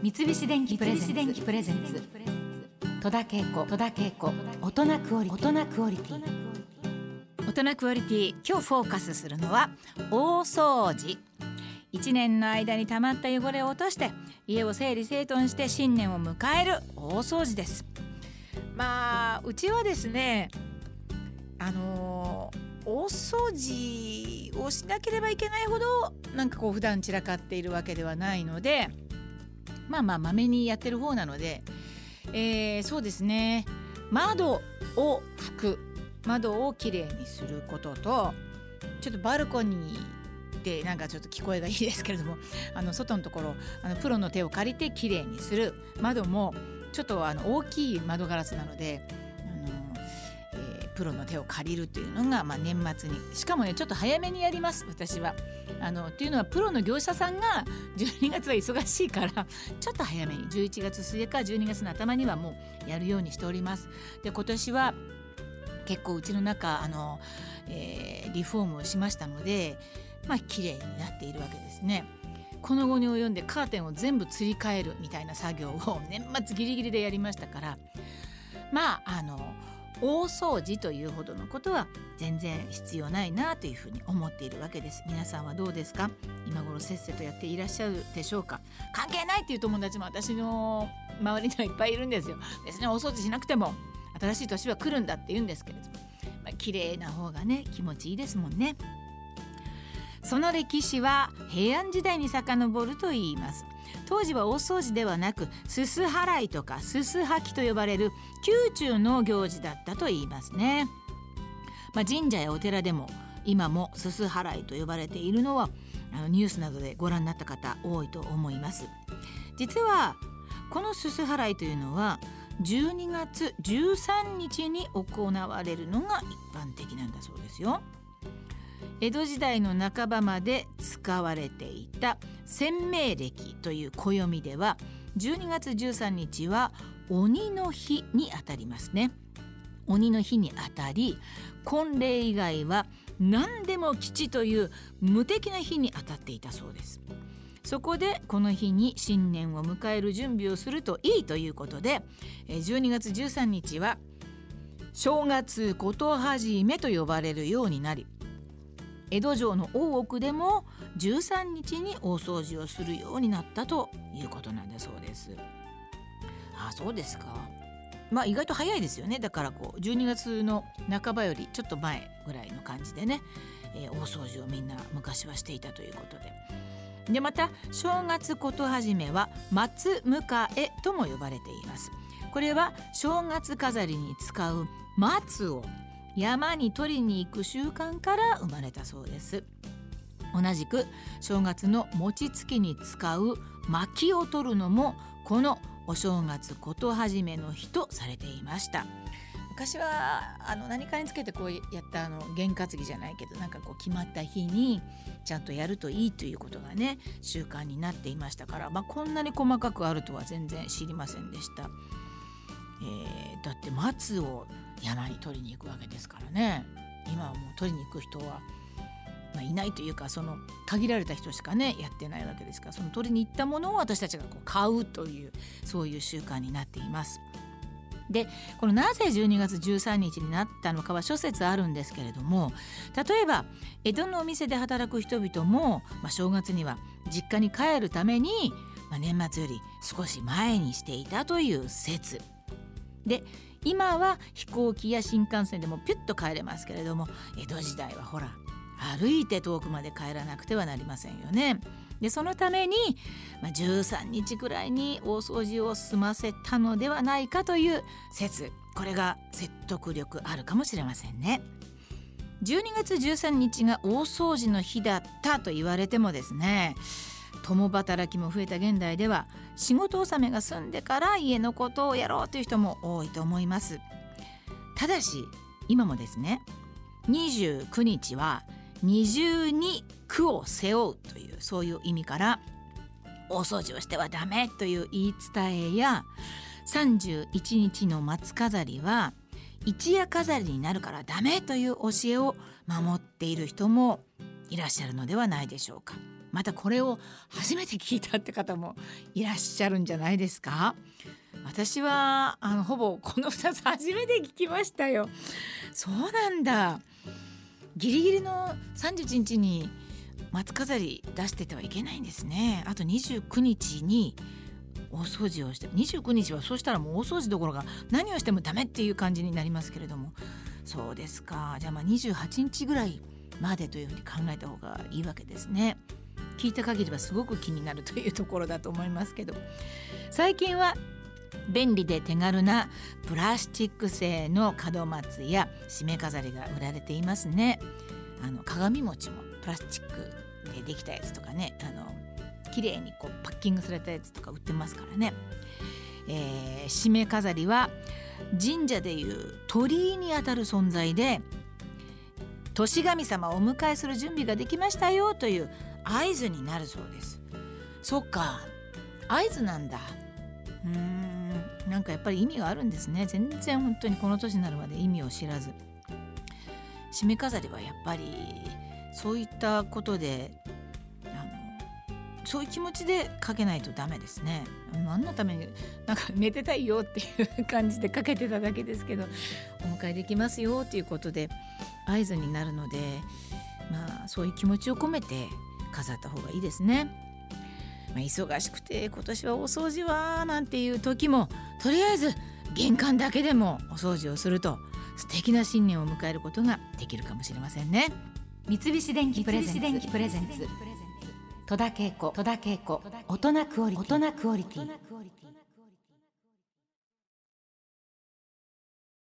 三菱電機プレゼンツ。戸田恵子。戸田恵子。大人クオリティ。大人クオリティ。大人クオリティ。今日フォーカスするのは大掃除。一年の間に溜まった汚れを落として家を整理整頓して新年を迎える大掃除です。まあうちはですねあのー、大掃除をしなければいけないほどなんかこう普段散らかっているわけではないのでまあまあまめにやってる方なので、えー、そうですね。窓を拭く。窓をきれいにすることとちょっとバルコニーでなんかちょっと聞こえがいいですけれどもあの外のところあのプロの手を借りてきれいにする。窓もちょっとあの大きい窓ガラスなのでプロの手を借りるというのが、まあ、年末にしかもねちょっと早めにやります私は。あのっていうのはプロの業者さんが12月は忙しいからちょっと早めに11月末か12月の頭にはもうやるようにしております。で今年は結構うちの中あの、えー、リフォームをしましたのでまあ綺麗になっているわけですね。この後に及んでカーテンを全部つり替えるみたいな作業を年末ギリギリでやりましたからまああの大掃除というほどのことは全然必要ないなというふうに思っているわけです。皆さんはどうですか？今頃せっせとやっていらっしゃるでしょうか？関係ないっていう友達も私の周りにはいっぱいいるんですよ。別に大掃除しなくても新しい年は来るんだって言うんですけれども、まあ、綺麗な方がね気持ちいいですもんね。その歴史は平安時代に遡ると言います。当時は大掃除ではなくすす払いとかすすはきと呼ばれる宮中の行事だったと言いますね、まあ、神社やお寺でも今もすす払いと呼ばれているのはあのニュースなどでご覧になった方多いと思います。実はこのすす払いというのは12月13日に行われるのが一般的なんだそうですよ。江戸時代の半ばまで使われていた鮮明暦という暦では12月13日は鬼の日にあたりますね。鬼の日にあたり婚礼以外は何でも吉という無敵な日にあたっていたそうです。そこでこの日に新年を迎える準備をするといいということで12月13日は正月こと始めと呼ばれるようになり江戸城の大奥でも13日に大掃除をするようになったということなんだそうです。あそうですか。まあ意外と早いですよねだからこう12月の半ばよりちょっと前ぐらいの感じでね、えー、大掃除をみんな昔はしていたということで。でまた正月こと始めは松迎えとも呼ばれています。これは正月飾りに使う松を山に取りに行く習慣から生まれたそうです同じく正月の餅つきに使う薪を取るのもこのお正月こと始めの日とされていました昔はあの何かにつけてこうやったあの験担ぎじゃないけどなんかこう決まった日にちゃんとやるといいということがね習慣になっていましたから、まあ、こんなに細かくあるとは全然知りませんでした。えー、だって松を山に取りに行くわけですからね今はもう取りに行く人は、まあ、いないというかその限られた人しかねやってないわけですからその取りに行ったものを私たちがこう買うというそういう習慣になっています。でこのなぜ12月13日になったのかは諸説あるんですけれども例えば江戸のお店で働く人々も、まあ、正月には実家に帰るために、まあ、年末より少し前にしていたという説で今は飛行機や新幹線でもピュッと帰れますけれども江戸時代はほら歩いて遠くまで帰らなくてはなりませんよね。でそのために、まあ、13日くらいに大掃除を済ませたのではないかという説これが説得力あるかもしれませんね。12月13日が大掃除の日だったと言われてもですね共働きも増えた現代では仕事納めが済んでから家のことをやろうという人も多いと思いますただし今もですね29日は二重に苦を背負うというそういう意味から大掃除をしてはダメという言い伝えや31日の松飾りは一夜飾りになるからダメという教えを守っている人もいらっしゃるのではないでしょうか。またこれを初めて聞いたって方もいらっしゃるんじゃないですか。私はあのほぼこの2つ初めて聞きましたよ。そうなんだ。ギリギリの31日に松飾り出しててはいけないんですね。あと29日に大掃除をして29日はそうしたらもう大掃除どころか何をしてもダメっていう感じになりますけれども。そうですか。じゃあまあ28日ぐらいまでというふうに考えた方がいいわけですね。聞いた限りはすごく気になるというところだと思いますけど最近は便利で手軽なプラスチック製の門松や締め飾りが売られていますね。あの鏡餅もプラスチックでできたやつとかねあの綺麗にこうパッキングされたやつとか売ってますからね、えー、締め飾りは神社でいう鳥居にあたる存在で年神様をお迎えする準備ができましたよという合図になるそうです。そっか。合図なんだ。うーん。なんかやっぱり意味があるんですね。全然本当にこの年になるまで意味を知らず。締め飾りはやっぱりそういったことであのそういう気持ちでかけないとダメですね。何のためになんか寝てたいよっていう感じでかけてただけですけどお迎えできますよっていうことで合図になるのでまあそういう気持ちを込めて飾った方がいいですね。まあ、忙しくて今年はお掃除はなんていう時もとりあえず玄関だけでもお掃除をすると素敵な新年を迎えることができるかもしれませんね。三菱電機プレゼンツ。戸田恵子。大人クオリティ